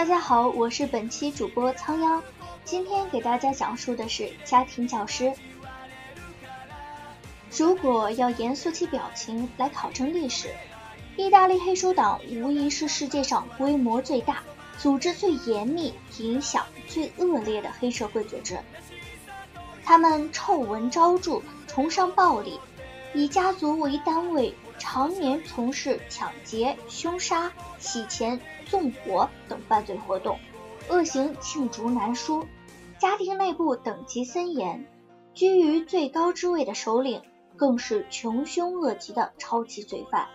大家好，我是本期主播仓央，今天给大家讲述的是家庭教师。如果要严肃起表情来考证历史，意大利黑手党无疑是世界上规模最大、组织最严密、影响最恶劣的黑社会组织。他们臭闻昭著，崇尚暴力，以家族为单位。常年从事抢劫、凶杀、洗钱、纵火等犯罪活动，恶行罄竹难书。家庭内部等级森严，居于最高之位的首领更是穷凶恶极的超级罪犯。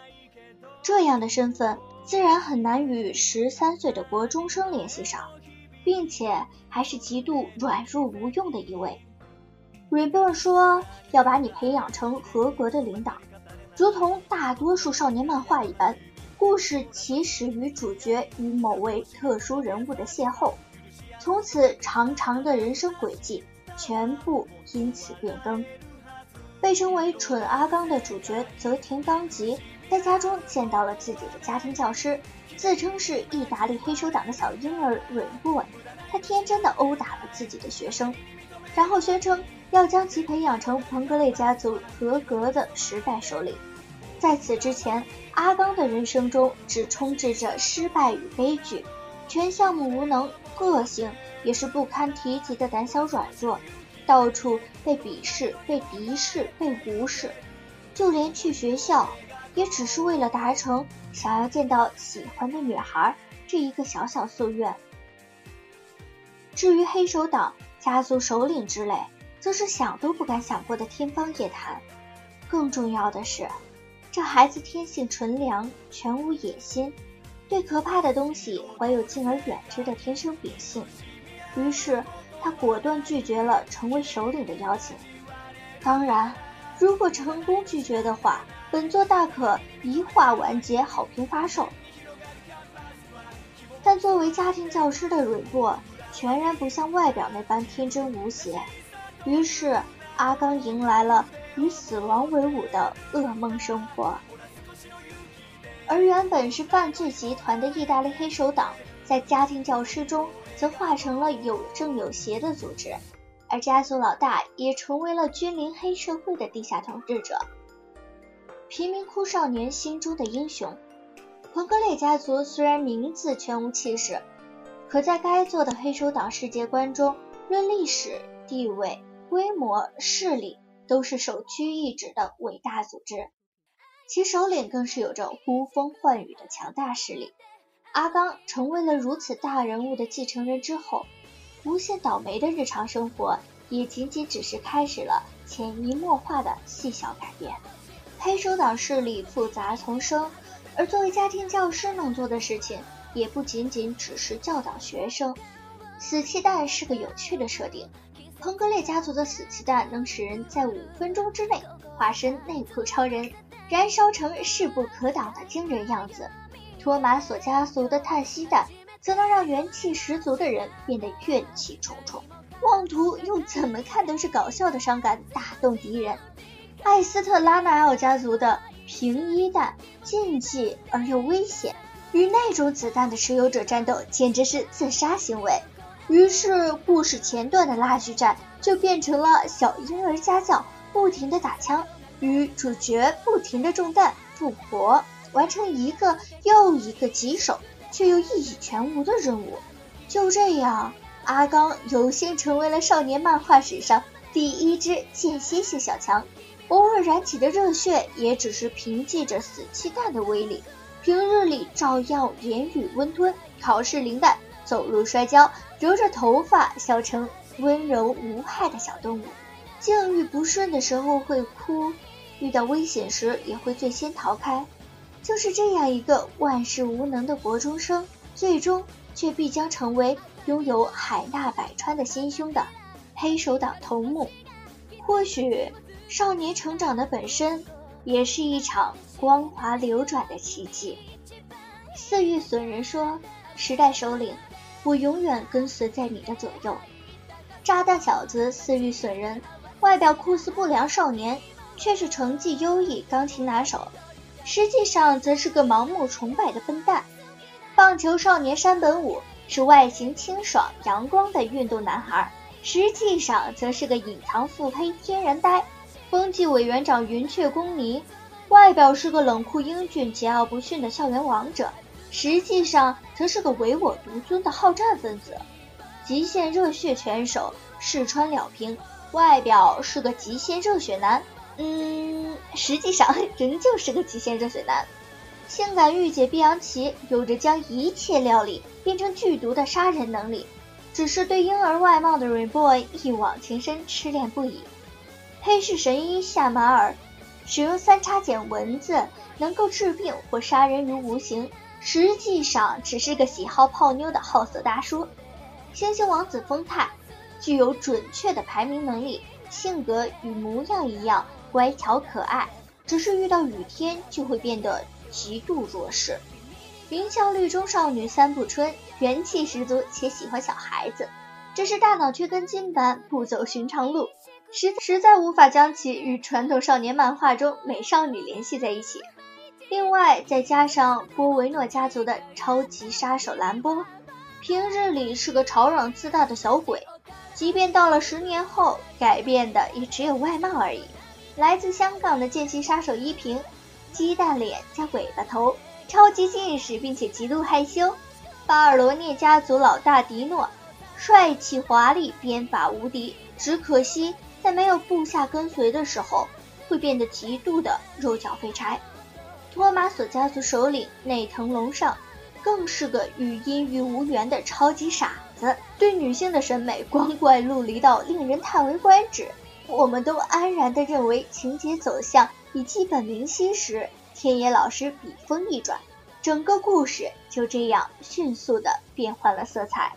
这样的身份自然很难与十三岁的国中生联系上，并且还是极度软弱无用的一位。瑞贝尔说：“要把你培养成合格的领导。”如同大多数少年漫画一般，故事起始于主角与某位特殊人物的邂逅，从此长长的人生轨迹全部因此变更。被称为“蠢阿刚”的主角泽田纲吉，在家中见到了自己的家庭教师，自称是意大利黑手党的小婴儿瑞布。他天真的殴打了自己的学生，然后宣称。要将其培养成彭格雷家族合格的时代首领。在此之前，阿刚的人生中只充斥着失败与悲剧，全项目无能，个性也是不堪提及的胆小软弱，到处被鄙视、被敌视、被无视，就连去学校，也只是为了达成想要见到喜欢的女孩这一个小小夙愿。至于黑手党家族首领之类。则是想都不敢想过的天方夜谭。更重要的是，这孩子天性纯良，全无野心，对可怕的东西怀有敬而远之的天生秉性。于是，他果断拒绝了成为首领的邀请。当然，如果成功拒绝的话，本座大可一话完结，好评发售。但作为家庭教师的蕊波，全然不像外表那般天真无邪。于是，阿刚迎来了与死亡为伍的噩梦生活。而原本是犯罪集团的意大利黑手党，在家庭教师中则化成了有正有邪的组织，而家族老大也成为了君临黑社会的地下统治者。贫民窟少年心中的英雄，彭格列家族虽然名字全无气势，可在该座的黑手党世界观中，论历史地位。规模、势力都是首屈一指的伟大组织，其首领更是有着呼风唤雨的强大势力。阿刚成为了如此大人物的继承人之后，无限倒霉的日常生活也仅仅只是开始了潜移默化的细小改变。黑手党势力复杂丛生，而作为家庭教师能做的事情也不仅仅只是教导学生。死气弹是个有趣的设定。彭格列家族的死气弹能使人在五分钟之内化身内裤超人，燃烧成势不可挡的惊人样子。托马索家族的叹息弹则能让元气十足的人变得怨气重重，妄图用怎么看都是搞笑的伤感打动敌人。艾斯特拉奈奥家族的平一弹禁忌而又危险，与那种子弹的持有者战斗简直是自杀行为。于是，故事前段的拉锯战就变成了小婴儿家教，不停的打枪，与主角不停的中弹复活，完成一个又一个棘手却又意义全无的任务。就这样，阿刚有幸成为了少年漫画史上第一只间歇性小强，偶尔燃起的热血也只是凭借着死气弹的威力，平日里照样言语温吞，考试零蛋。走路摔跤，揉着头发，笑成温柔无害的小动物。境遇不顺的时候会哭，遇到危险时也会最先逃开。就是这样一个万事无能的国中生，最终却必将成为拥有海纳百川的心胸的黑手党头目。或许，少年成长的本身也是一场光华流转的奇迹。四玉损人说：“时代首领。”我永远跟随在你的左右。炸弹小子似欲损人，外表酷似不良少年，却是成绩优异、钢琴拿手，实际上则是个盲目崇拜的笨蛋。棒球少年山本武是外形清爽阳光的运动男孩，实际上则是个隐藏腹黑天然呆。风纪委员长云雀公尼，外表是个冷酷英俊、桀骜不驯的校园王者，实际上则是个唯我独尊的好战分子。极限热血拳手试川了平，外表是个极限热血男，嗯，实际上仍旧是个极限热血男。性感御姐碧昂奇有着将一切料理变成剧毒的杀人能力，只是对婴儿外貌的 Re Boy 一往情深，痴恋不已。黑市神医夏马尔使用三叉戟蚊子能够治病或杀人于无形，实际上只是个喜好泡妞的好色大叔。星星王子丰太具有准确的排名能力，性格与模样一样乖巧可爱，只是遇到雨天就会变得极度弱势。名校绿中少女三不春元气十足且喜欢小孩子，只是大脑却跟金般不走寻常路。实实在无法将其与传统少年漫画中美少女联系在一起。另外，再加上波维诺家族的超级杀手兰波，平日里是个吵嚷自大的小鬼，即便到了十年后，改变的也只有外貌而已。来自香港的见习杀手依萍，鸡蛋脸加尾巴头，超级近视并且极度害羞。巴尔罗涅家族老大迪诺，帅气华丽，鞭法无敌，只可惜。在没有部下跟随的时候，会变得极度的肉脚废柴。托马索家族首领内藤龙上，更是个与阴郁无缘的超级傻子，对女性的审美光怪陆离到令人叹为观止。我们都安然地认为情节走向已基本明晰时，天野老师笔锋一转，整个故事就这样迅速地变换了色彩。